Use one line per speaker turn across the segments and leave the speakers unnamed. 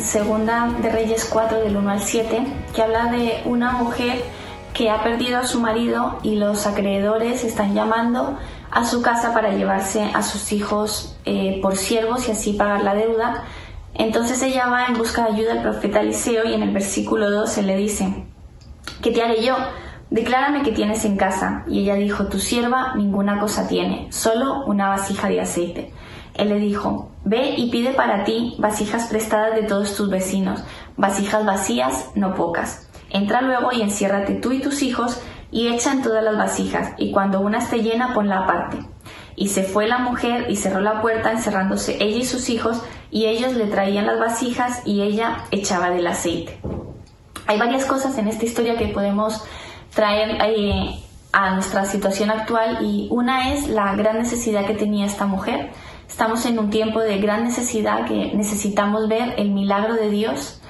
Segunda de Reyes 4 del 1 al 7, que habla de una mujer que ha perdido a su marido y los acreedores están llamando a su casa para llevarse a sus hijos eh, por siervos y así pagar la deuda. Entonces ella va en busca de ayuda al profeta Eliseo y en el versículo 12 le dice, ¿qué te haré yo? Declárame qué tienes en casa. Y ella dijo, tu sierva ninguna cosa tiene, solo una vasija de aceite. Él le dijo, ve y pide para ti vasijas prestadas de todos tus vecinos, vasijas vacías, no pocas. Entra luego y enciérrate tú y tus hijos y echa en todas las vasijas, y cuando una esté llena ponla aparte. Y se fue la mujer y cerró la puerta encerrándose ella y sus hijos, y ellos le traían las vasijas y ella echaba del aceite. Hay varias cosas en esta historia que podemos traer eh, a nuestra situación actual y una es la gran necesidad que tenía esta mujer. Estamos en un tiempo de gran necesidad que necesitamos ver el milagro de Dios.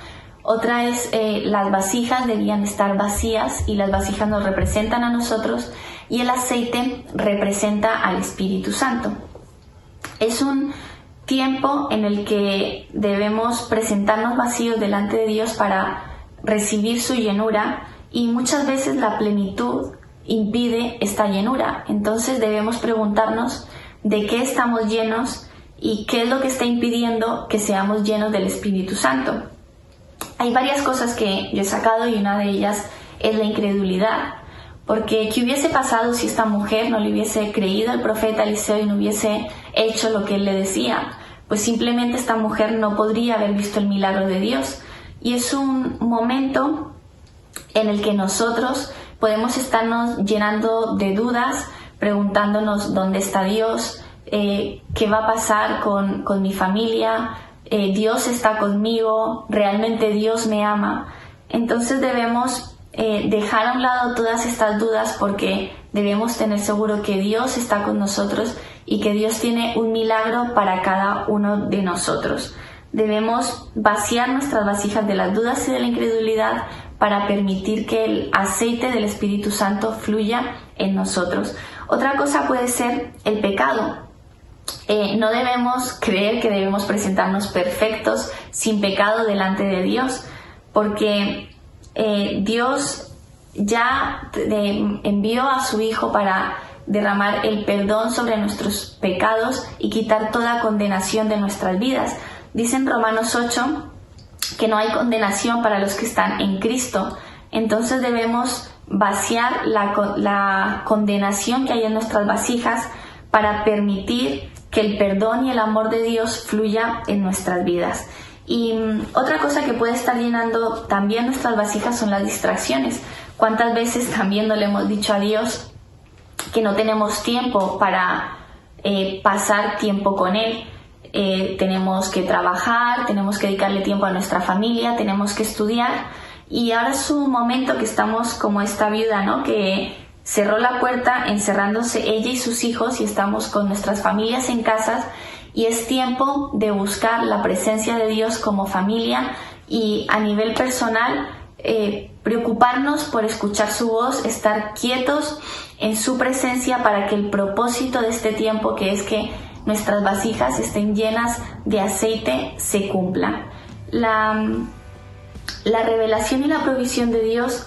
Otra es eh, las vasijas debían estar vacías y las vasijas nos representan a nosotros y el aceite representa al Espíritu Santo. Es un tiempo en el que debemos presentarnos vacíos delante de Dios para recibir su llenura y muchas veces la plenitud impide esta llenura. Entonces debemos preguntarnos de qué estamos llenos y qué es lo que está impidiendo que seamos llenos del Espíritu Santo. Hay varias cosas que yo he sacado y una de ellas es la incredulidad. Porque ¿qué hubiese pasado si esta mujer no le hubiese creído al profeta Eliseo y no hubiese hecho lo que él le decía? Pues simplemente esta mujer no podría haber visto el milagro de Dios. Y es un momento en el que nosotros podemos estarnos llenando de dudas, preguntándonos dónde está Dios, eh, qué va a pasar con, mi familia, eh, Dios está conmigo, realmente Dios me ama. Entonces debemos eh, dejar a un lado todas estas dudas porque debemos tener seguro que Dios está con nosotros y que Dios tiene un milagro para cada uno de nosotros. Debemos vaciar nuestras vasijas de las dudas y de la incredulidad para permitir que el aceite del Espíritu Santo fluya en nosotros. Otra cosa puede ser el pecado. Eh, no debemos creer que debemos presentarnos perfectos, sin pecado delante de Dios, porque eh, Dios ya envió a su Hijo para derramar el perdón sobre nuestros pecados y quitar toda condenación de nuestras vidas. Dice en Romanos 8 que no hay condenación para los que están en Cristo. Entonces debemos vaciar la, condenación que hay en nuestras vasijas para permitir que el perdón y el amor de Dios fluya en nuestras vidas. Y mm, otra cosa que puede estar llenando también nuestras vasijas son las distracciones. ¿Cuántas veces también no le hemos dicho a Dios que no tenemos tiempo para eh, pasar tiempo con Él? Eh, tenemos que trabajar, tenemos que dedicarle tiempo a nuestra familia, tenemos que estudiar y ahora es un momento que estamos como esta viuda, ¿no? Que cerró la puerta encerrándose ella y sus hijos y estamos con nuestras familias en casas y es tiempo de buscar la presencia de Dios como familia y a nivel personal eh, preocuparnos por escuchar su voz, estar quietos en su presencia para que el propósito de este tiempo, que es que nuestras vasijas estén llenas de aceite, se cumplan. La, la revelación y la provisión de Dios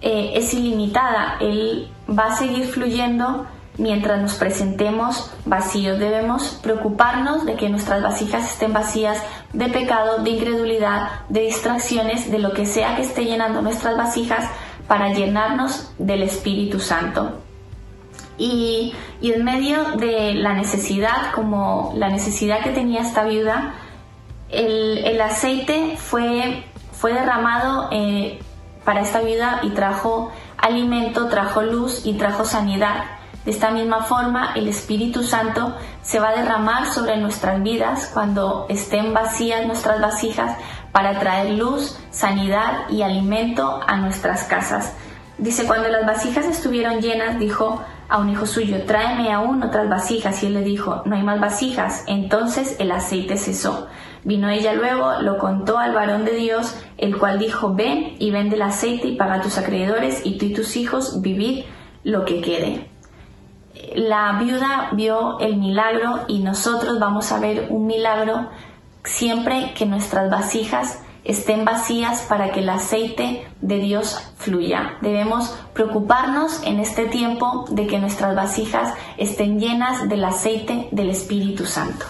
eh, es ilimitada. Él va a seguir fluyendo mientras nos presentemos vacíos. Debemos preocuparnos de que nuestras vasijas estén vacías de pecado, de incredulidad, de distracciones, de lo que sea que esté llenando nuestras vasijas para llenarnos del Espíritu Santo. Y, en medio de la necesidad, como la necesidad que tenía esta viuda, el, aceite fue, fue derramado eh, para esta viuda y trajo alimento, trajo luz y trajo sanidad. De esta misma forma, el Espíritu Santo se va a derramar sobre nuestras vidas cuando estén vacías nuestras vasijas para traer luz, sanidad y alimento a nuestras casas. Dice, cuando las vasijas estuvieron llenas, dijo, a un hijo suyo, tráeme aún otras vasijas. Y él le dijo, no hay más vasijas. Entonces el aceite cesó. Vino ella luego, lo contó al varón de Dios, el cual dijo, ven y vende el aceite y paga a tus acreedores y tú y tus hijos vivid lo que quede. La viuda vio el milagro y nosotros vamos a ver un milagro siempre que nuestras vasijas estén vacías para que el aceite de Dios fluya. Debemos preocuparnos en este tiempo de que nuestras vasijas estén llenas del aceite del Espíritu Santo.